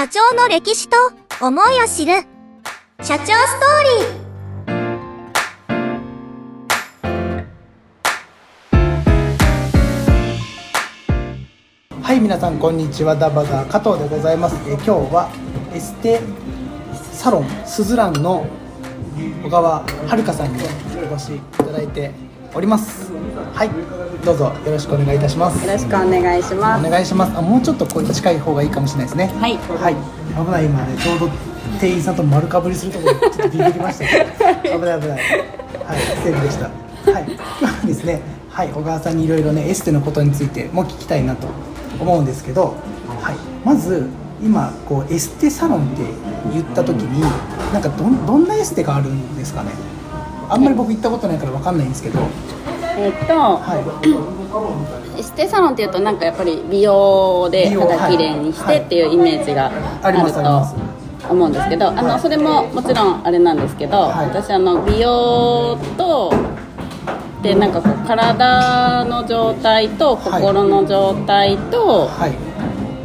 社長の歴史と思いを知る。社長ストーリー。はい皆さんこんにちは。ダバガ加藤でございます。え今日はエステサロンスズランの小川遥さんにお越しいただいております。はい。どうぞよろしくお願いいたします。よろしくお願いします。お願いします。あもうちょっとこう近い方がいいかもしれないですね。はい。はい。危ない今ねちょうど店員さんと丸かぶりするところちょっとビビりましたけど。危ない危ない。はいセーフでした。はい。今ですね。はい小川さんにいろいろねエステのことについても聞きたいなと思うんですけど。はい。まず今こうエステサロンって言った時になんかどんどんなエステがあるんですかね。あんまり僕行ったことないからわかんないんですけどえっと、はいエステサロンっていうとなんかやっぱり美容で肌きれいにしてっていうイメージがああると思うんですけど、あはいのそれももちろんあれなんですけど、はい。私あの美容とでなんかこう体の状態とはい心の状態と、はい。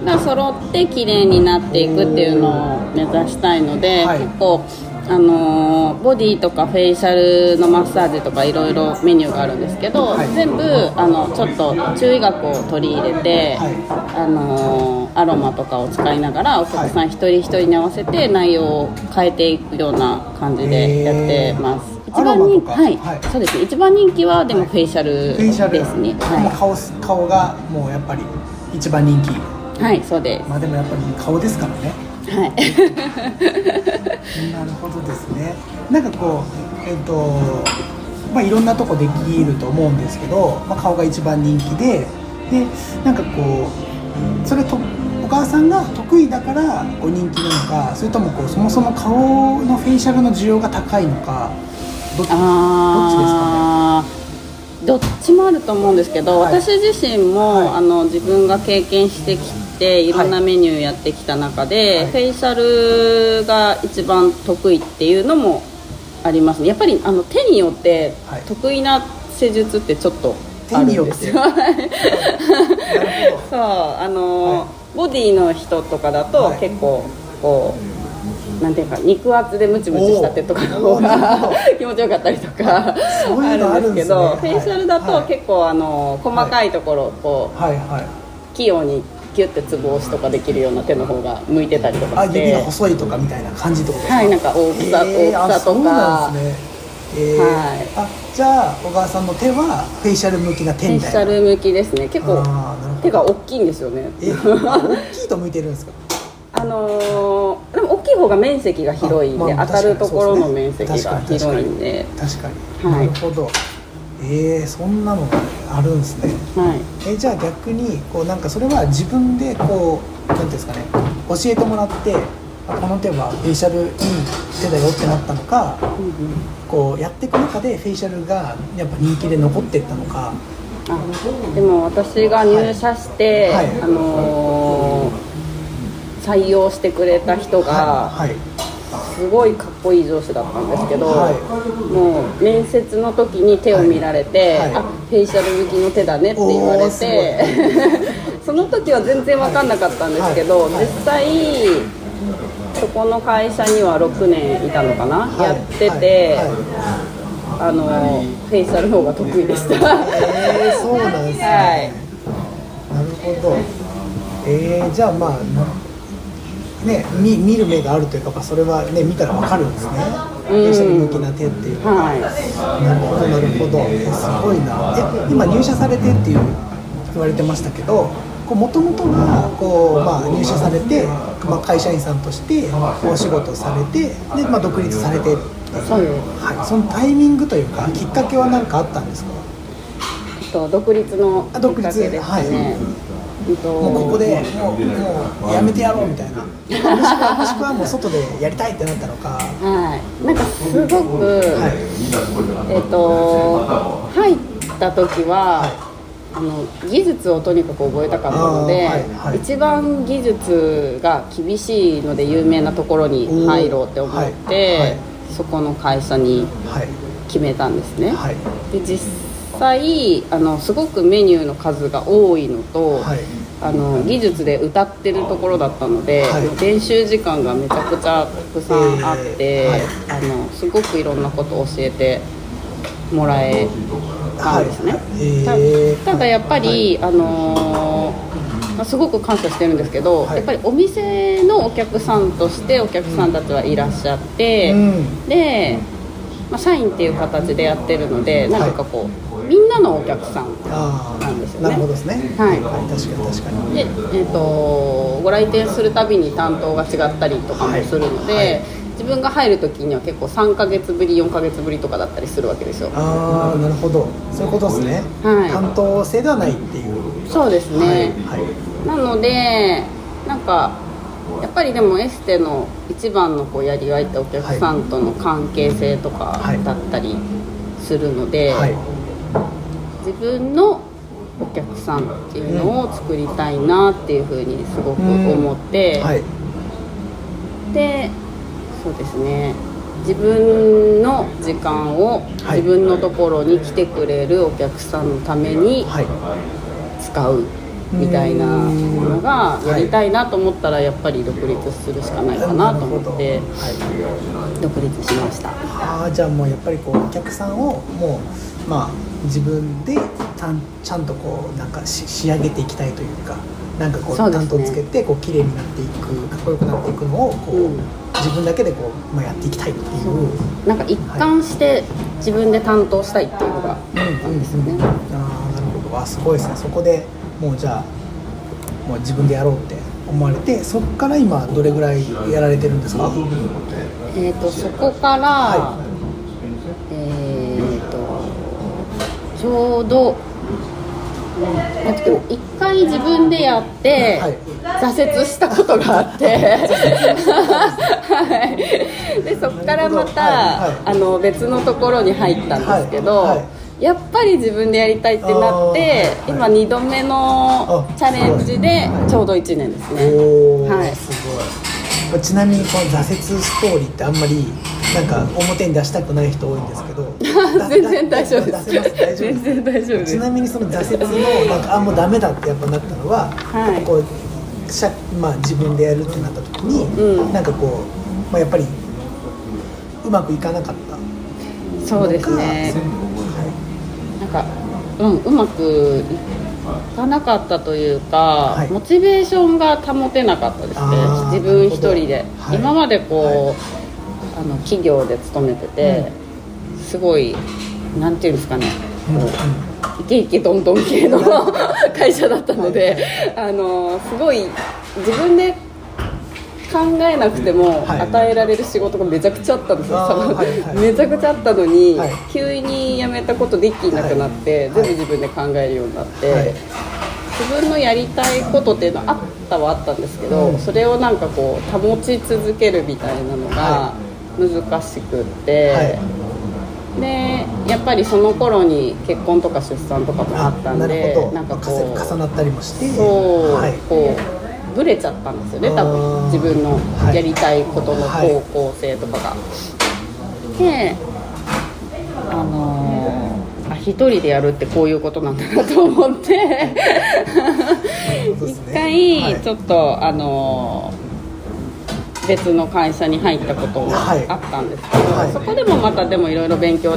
が揃って綺麗になっていくっていうのを目指したいので、はい。結構あのーボディとかフェイシャルのマッサージとかいろいろメニューがあるんですけど、はい。全部あのちょっと注意学を取り入れて、はい。あのーアロマとかを使いながらお客さん一人一人に合わせて内容を変えていくような感じでやってます。一番人はい、はい。そうですね。一番人気はでもフェイシャルですね。もう顔顔がもうやっぱり一番人気はい、はい、そうです。まあでもやっぱり顔ですからね。はい。なるほどですね。なんかこうえっ、とまあいろんなとこできると思うんですけど、まあ、顔が一番人気ででなんかこうそれとお母さんが得意だからこう人気なのかそれともこうそもそも顔のフェイシャルの需要が高いのかどっちあー。どっちもあると思うんですけど、はい。私自身も、はい。あの自分が経験してきてい。ろんなメニューやってきた中で、はい。フェイシャルが一番得意っていうのもありますね。やっぱりあの手によってはい。得意な施術ってちょっとあるんですよ、そう。あの、はい。ボディの人とかだと、はい。結構こうなんていうか肉厚でムチムチした手とかの方が 気持ちよかったりとかあるんですけどフェイシャルだとはい。結構あの細かいところをこうどはい。はい。器用にギュッてつぼ押しとかできるような手の方が向いてたりとかしてが細いとかみたいな感じってことですか？はいなんか大きさ、えー大きさとかえー。はい。あじゃあ小川さんの手はフェイシャル向きな手フェイみたいな？シャル向きですね。結構手が大きいんですよね。えあ大きいと向いてるんですか？あのーでも大きい方が面積が広いんで、あまあ当たるところの確かに面積が広いんで。確かに、はい。なるほどえー、そんなのがあるんですね。はい。えじゃあ逆にこうなんかそれは自分でこうなんていうんですかね。教えてもらってあこの手はフェイシャルいい手だよってなったのかこうやっていく中でフェイシャルがやっぱ人気で残っていったのか。あでも私が入社して、はい。あのー採用してくれた人がはい、はいすごいかっこいい上司だったんですけど、はい。もう面接の時に手を見られて、はい。はい。あフェイシャル向きの手だねって言われて その時は全然分かんなかったんですけど、実際そこの会社には6年いたのかな、はい。やってて、あのフェイシャルの方が得意でした。えー、そうなんですね、はい。なるほど。えー、じゃあまあね見見る目があるというか、まあ、それはね見たらわかるんですね。うん。フェイシャル向きな手っていう。のは、はい。なるほどなるほど。えすごいな。え今入社されてっていう言われてましたけどもともとはこう、まあ、入社されて、まあ、会社員さんとしてお仕事されてで、まあ、独立されてそうです。はい、そのタイミングというかきっかけは何かあったんですか？えっと独立のきっかけですね、もうここでもうもうやめてやろうみたいな。もしくはもしくはもう外でやりたいってなったのか。はい、なんかすごく、はい。えっ、と入った時は、はい。あの技術をとにかく覚えたかったので、はいはい。一番技術が厳しいので有名なところに入ろうって思って、はい。はい。そこの会社にはい。決めたんですね、はい。で実際あのすごくメニューの数が多いのと、はい。ああの技術で歌ってるところだったので、はい。練習時間がめちゃくちゃたくさんあって、あのすごくいろんなことを教えてもらえたんですね、たただやっぱり、あのーまあすごく感謝してるんですけど、はい。やっぱりお店のお客さんとしてお客さんたちはいらっしゃって、うん。で、まあ、社員っていう形でやってるのでなんかこう、みんなのお客さんあなんですよね。あなるほどですね。はい。確かに確かに。で、えー、とご来店するたびに担当が違ったりとかもするので、はい。はい自分が入る時には結構3ヶ月ぶり4ヶ月ぶりとかだったりするわけですよ。ああなるほど。そういうことですね、はい。担当制ではないっていう。そうですね、はい、はい。なのでなんかやっぱりでもエステの一番のこうやりがいってお客さんとの関係性とかはい。だったりするので、はい自分のお客さんっていうのを作りたいなっていうふうにすごく思って、はい。でそうですね。自分の時間をはい。自分のところに来てくれるお客さんのためにはい。使うみたいなのがうんやりたいなと思ったらやっぱり独立するしかないかなと思って。はい。独立しました。ああじゃあもうやっぱりこうお客さんをもうまあ自分でちゃんちゃんとこうなんかし仕上げていきたいというかなんかこう担当つけてこう綺麗になっていくかっこよくなっていくのをこう、うん。自分だけでこう、まあ、やっていきたいっていう。なんか一貫して自分で担当したいっていうのがうんうんですよね。ああなるほど。あすごいですね。そこでもうじゃあもう自分でやろうって思われてそこから今どれぐらいやられてるんですか？えー、とそこから、はえー、とちょうどなんていうか一回自分でやって、はい。挫折したことがあって、はい、でそこからまた、あの別のところに入ったんですけど、やっぱり自分でやりたいってなって、今2度目のあチャレンジではい。ちょうど1年ですね。はい。すごいちなみにこの挫折ストーリーってあんまりなんか表に出したくない人多いんですけど。全然大丈夫です。大丈夫全然大丈夫ちなみにその挫折のなんかあもうダメだってやっぱなったのは、はい。こうしゃまあ、自分でやるってなった時に、うん。なんかこう、まあ、やっぱりうまくいかなかった。そうですね。はなんか、うん、うまくいかなかったというか、はい。モチベーションが保てなかったですね。自分一人で、はい。今までこう、はい。あの企業で勤めてて、すごいなんていうんですかね。うんこう、イケイケどんどん系の 会社だったので、あのすごい自分で考えなくてもはい。与えられる仕事がめちゃくちゃあったんですよ、はいはい。めちゃくちゃあったのに、はい。急に辞めたことできなくなって、はい。全部自分で考えるようになって、はい。自分のやりたいことっていうのはあったはあったんですけど、うん。それをなんかこう保ち続けるみたいなのがは難しくって、はい。でやっぱりその頃に結婚とか出産とかもあったんでなんかこ重う重なったりもして。そう、はい。こうブレちゃったんですよね多分自分のやりたいことのはい方向性とかが。であのーあ一人でやるってこういうことなんだなと思って。一ね。回ちょっと、あのー別の会社に入ったこともあはい。ったんですけど、はい。そこでもまたでもいろいろ勉強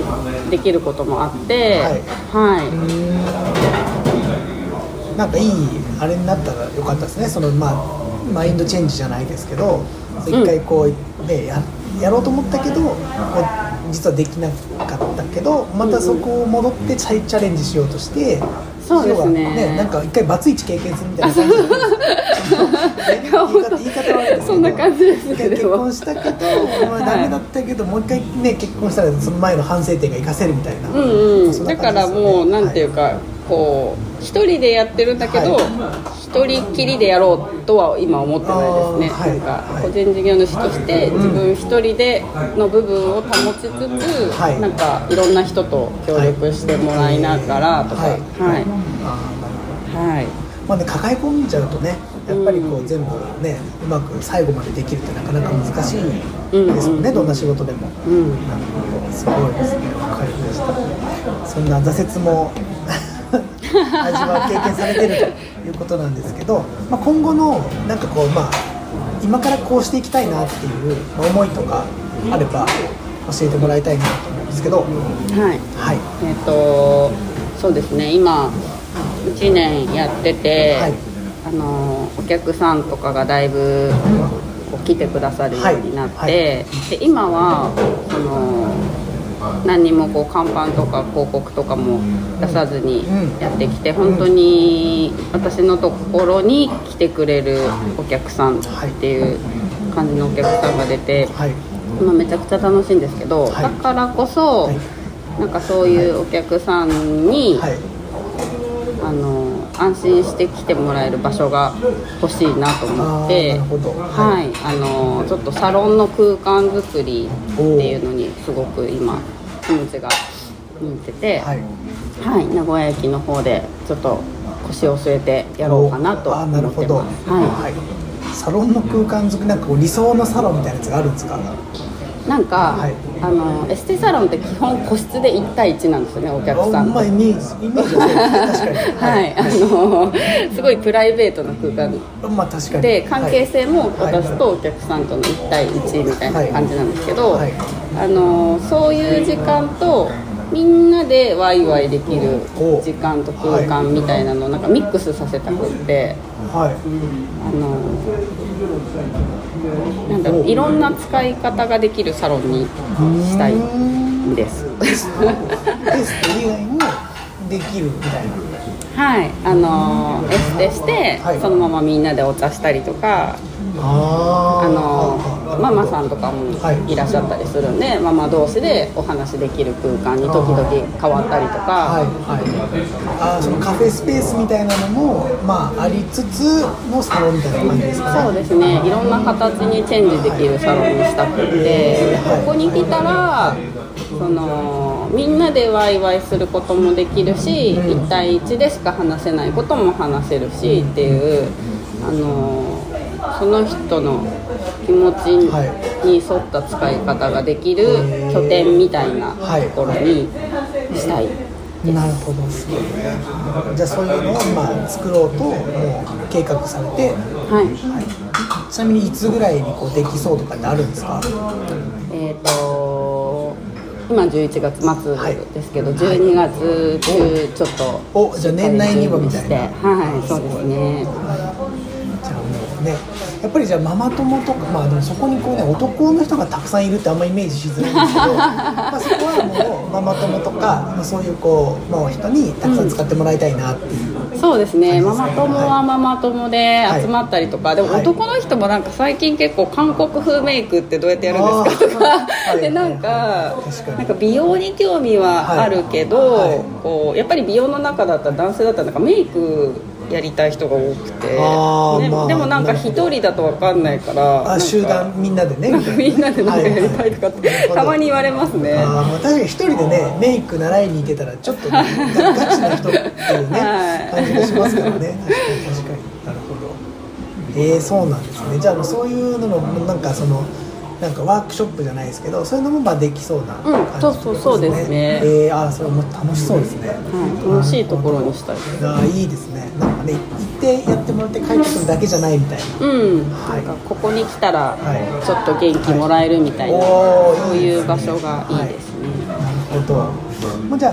できることもあってはい、なんかいいあれになったらよかったですね。そのまあマインドチェンジじゃないですけど一回こう、ねややろうと思ったけど実はできなかったけどまたそこを戻ってチャチャレンジしようとしてそうですね。なんか一回バツイチ経験するみたいな感じ。で 言い方言い方悪いですけどそんな感じですね一回結婚したけど、まあ、ダメだったけど、もう一回ね結婚したらその前の反省点が生かせるみたいな、うんうん、そんなだからもうなんていうか、こう一人でやってるんだけど、は一人きりでやろうとは今思ってないですね、なんかはい。個人事業主として自分一人での部分を保ちつつ、はい。なんかいろんな人と協力してもらいながらとか、はい。はい。まあね、抱え込んじゃうとねやっぱりこう全部ねうまく最後までできるってなかなか難しいですよね、どんな仕事でも、うん。なるほどすごいですね。わかりました。そんな挫折も味は経験されてるということなんですけど、まあ、今後のなんかこうまあ今からこうしていきたいなっていうまあ思いとかあれば教えてもらいたいなと思うんですけど。はい。はい。えっ、とそうですね。今1年やってて、はい。あのお客さんとかがだいぶこう来てくださるようになって、はい。はい。で今はその何にもこう看板とか広告とかも出さずにうんやってきて、本当に私のところに来てくれるお客さんっていう感じのお客さんが出て、はい。まあ、めちゃくちゃ楽しいんですけど、はい。だからこそ、はい。なんかそういうお客さんに、はい。あの安心して来てもらえる場所が欲しいなと思ってはい、あのちょっとサロンの空間作りっていうのにすごく今気持ちが向いてて、はい。はい、名古屋駅の方でちょっと腰を据えてやろうかなと思ってます。ははい。サロンの空間作りなんかこう理想のサロンみたいなやつがあるんですか？い、なんか、はい。あのエステサロンって基本個室で1対1なんですよねお客さんまあイメージイメージはい、あのすごいプライベートな空間。まあ確かに。で関係性もはい私とお客さんとの1対1みたいな感じなんですけど、はい。あのそういう時間とみんなでワイワイできるお。時間と空間みたいなのをなんかミックスさせたくって。はい。あのなんだろういろんな使い方ができるサロンにしたいんです。テスト以外もできるみたいな。はい、あのエステして、はい。そのままみんなでお茶したりとかあのママさんとかもはいいらっしゃったりするんで、ママ同士でお話できる空間に時々変わったりとはいか、はい。あーそのカフェスペースみたいなのもまあありつつのサロンみたいな感じですかね。そうですね。いろんな形にチェンジできるサロンにしたくって、はい。ここに来たらそのみんなでワイワイすることもできるし、うん。1対1でしか話せないことも話せるしっていうあのその人の気持ちに沿った使い方ができる拠点みたいなところにしたい。なるほど。すごいじゃあそういうのをまあ作ろうともう計画されて、はい。はい、ちなみにいつぐらいにこうできそうとかってあるんですか？えー、と今11月はい。末ですけど、12月中ちょっとおじゃあ年内にはみたいな。はいそうですねねやっぱりじゃあママ友とかまあでもそこにこうね男の人がたくさんいるってあんまイメージしづらいんですけど まあそこはもうママ友とかまあそういうこうもう人にたくさん使ってもらいたいなっていう、そうですね。ママ友ははママ友で集まったりとか、でもはい。男の人もなんか最近結構韓国風メイクってどうやってやるんですかとか、でなんかなんか美容に興味はあるけど、はい。はい。こうやっぱり美容の中だったら男性だったらなんかメイクやりたい人が多くて、ねあーまあでもなんか一人だと分かんないから。あ集団みんなでね みんなでなんかやりたいとかってはいはいたまに言われますね。あーまあ確かに一人でねメイク習いに行ってたらちょっと、ね、ガ ガチな人っていうね、はい。感じがしますからね。確かに確かに。なるほど。えー、そうなんですね。じゃあそういうのもなんかそのなんかワークショップじゃないですけどそういうのもまあできそうな感じ、うんそうそうそうですね。えー、あーそれも楽しそうですね、はい、楽しいところにしたい。です。あーいいですね。なんかね行ってやってもらって帰ってくるだけじゃないみたいな。うん、はい。なんかここに来たらはい。ちょっと元気もらえるみたいな、おーそういう場所がいいですね、なるほど。もうじゃあ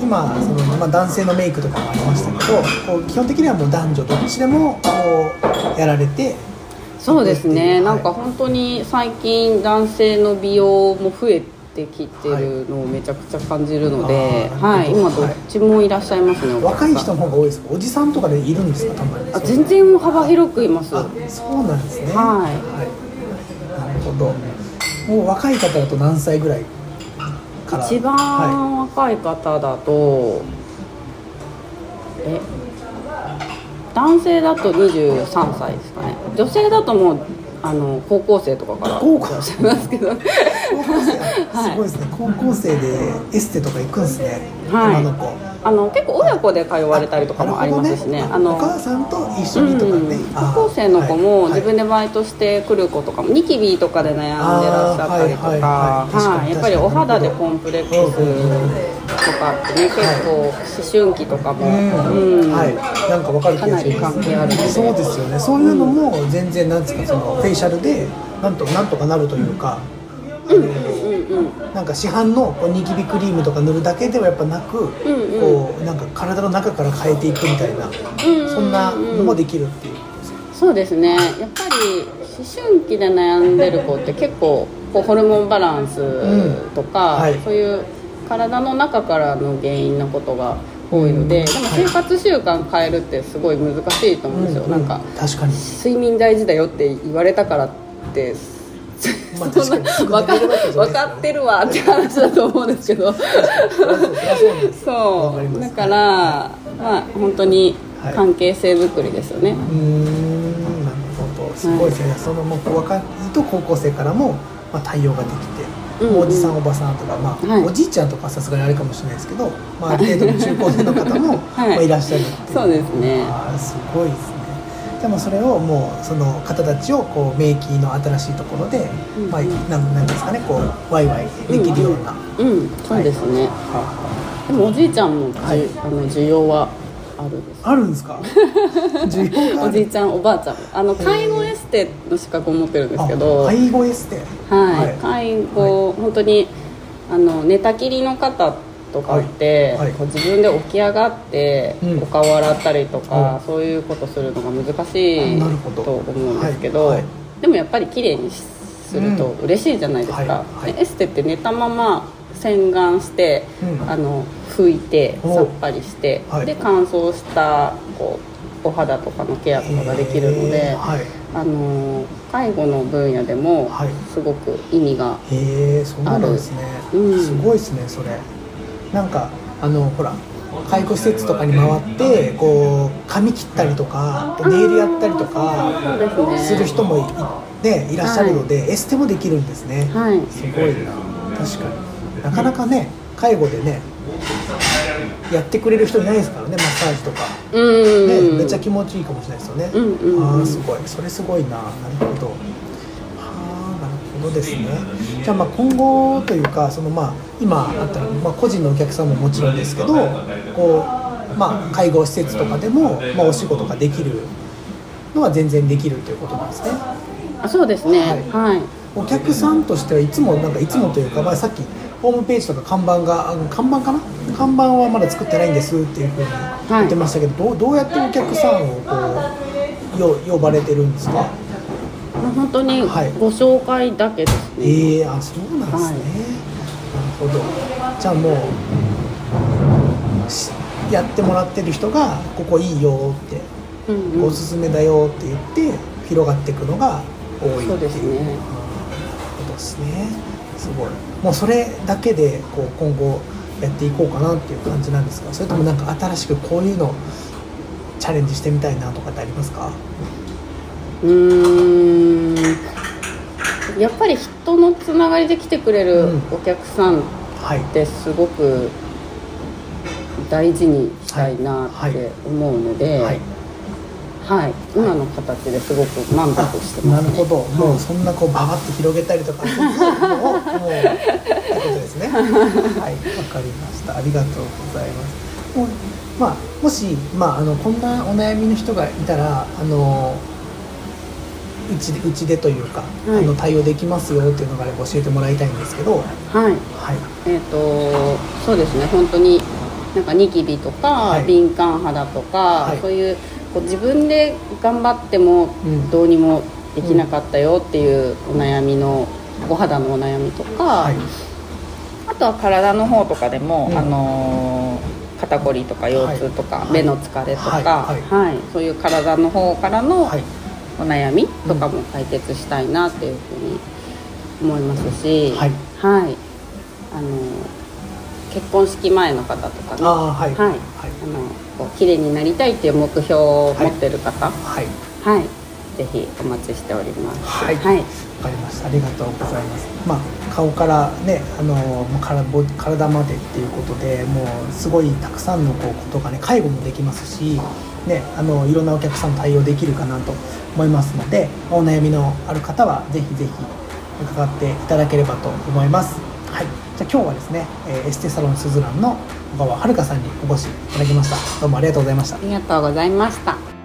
今そのまあ男性のメイクとかもありましたけど、こう基本的にはもう男女どっちでもこうやられて、そうですね、はいなんか本当に最近男性の美容も増えてきてるのをめちゃくちゃ感じるので、あーはい、今どっちもいらっしゃいますね、若い人の方が多いですか。おじさんとかでいるんですかたまに。あ全然幅広くいますあそうなんですね。はいい。なるほど。もう若い方だと何歳ぐらい。一は番若い方だと、え男性だと23歳ですかね。女性だともうあの高校生とかから高校いらっしゃいますけどい。高校生、はい。すごいですね。高校生でエステとか行くんですね。はい。女の子。あの結構親子で通われたりとかもありますしね。あのお母さんと一緒にとかね、うん高校生の子もはい。自分でバイトしてくる子とかもニキビとかで悩んでらっしゃったりとか。やっぱりお肌でコンプレックスかってね結構思春期とかも、うん。うん。はい、なんかわかるかなり関係ある。そうですよね。そういうのも全然なんですかそのフェイシャルでなんとなんとかなるというか、あのうん。うん。なんか市販のこうニキビクリームとか塗るだけではやっぱなく、んうん。こうなんか体の中から変えていくみたいな、うん。そんなのもできるっていう。そうですね。やっぱり思春期で悩んでる子って結構こうホルモンバランスとか、うん。はい。そういう体の中からの原因のことが多いので、うん。でも生活習慣変えるってすごい難しいと思うんですよ、うなんか確かに。睡眠大事だよって言われたからってまあ確か分か分かってるわって話だと思うんですけど。そうだからまあ本当に関係性づくりですよね、うーんなるほど。すごいですね、そのもう若いと高校生からも、まあ、対応ができて、うんうんおじさんおばさんとか、まあはい。おじいちゃんとかはさすがにあれかもしれないですけど、まあ、ある程度の中高生の方も、は いまあ、い。らっしゃるっていう。そうですね。すごいですね。でもそれをもうその方たちをこう免疫の新しいところで、うんまあ、なんなんですかねこうワイワイできるような、うんそうですね、はあはでもおじいちゃんもはい。あの需要はあるんです。ああるんですか？おじいちゃんおばあちゃん。あの介護エステの資格を持ってるんですけど。あ介護エステ？はい、はい。介護、本当にあの寝たきりの方とかって、はい。はい。こう自分で起き上がって、うん。お顔洗ったりとか、はそういうことするのが難しいと思うんですけど、はい。はい。でもやっぱり綺麗にすると嬉しいじゃないですか、はい。はい。でエステって寝たまま洗顔して、うん。あの拭いてお。さっぱりして、はい。で乾燥したこうお肌とかのケアとかができるのへでー。はい。あの介護の分野でもはい。すごく意味が、へえそうなんですね、うん。すごいですねそれ。なんかあのほら介護施設とかに回ってこう髪切ったりとかネイルやったりとかする人もい,、ね、いらっしゃるので、エステもできるんですね、はい。すごいな。確かになかなかね介護でねやってくれる人いないですからねマッサージとか、うーん。ねめっちゃ気持ちいいかもしれないですよね、うんうんうん。ああすごい。それすごいな。なるほど。はあなるほどですね。じゃあまあ今後というかそのまあ今あったら、まあ、個人のお客さんももちろんですけどこうまあ介護施設とかでも、まあ、お仕事ができるのは全然できるということなんですね。あそうですね。はい。はい、お客さんとしてはいつもなんかいつもというか、まあ、さっきホームページとか看板があの看板かな？看板はまだ作ってないんですっていうふうに言ってましたけど、どうどうやってお客さんをこうよ呼ばれてるんですか？本当にはい。ご紹介だけですね、ええあそうなんですね、はい。なるほど。じゃあもうしやってもらってる人がここいいよって、うんうん。おすすめだよって言って広がっていくのが多いっていう。そうですねですね。すごい。もうそれだけでこう今後やっていこうかなっていう感じなんですかそれともなんか新しくこういうのチャレンジしてみたいなとかってありますか？うーん。やっぱり人のつながりで来てくれるうん。お客さんはい。ってすごく大事にしたいなって思うので、はいはい、今の形ですごく満足して。ます、ね、なるほど、もうそんなこうババって広げたりとか もうもうってことですね。はい。わかりました。ありがとうございます。もうまあもし、まあ、あのこんなお悩みの人がいたらあのうちでうちでというか、はい。あの対応できますよっていうのがあれば教えてもらいたいんですけど。はい。はい。えっ、とそうですね。本当になんかニキビとか、はい。敏感肌とか、はい。そういうこう自分で頑張ってもうん。どうにもできなかったよっていうお悩みのお肌のお悩みとか、はい。あとは体の方とかでも、うん。あのー肩こりとか腰痛とか、はい。目の疲れとか、はい。はい。そういう体の方からのはい。お悩みとかも解決したいなっていうふうに思いますし、はい。はい。あの結婚式前の方とかね。はい。はい。はい。あのこう綺麗になりたいっていう目標を持ってる方。はい。はい、ぜひお待ちしております。はい。はい、わかりました。ありがとうございます。まあ顔からね、あのもう体ボ体までっていうことで、もうすごいたくさんのこうことがね、介護もできますし、ね、あのいろんなお客さん対応できるかなと思いますので、お悩みのある方はぜひぜひ伺っていただければと思います。はい、じゃあ今日はですね、えーエステサロンスズランの小川遥さんにお越しいただきました。どうもありがとうございました。ありがとうございました。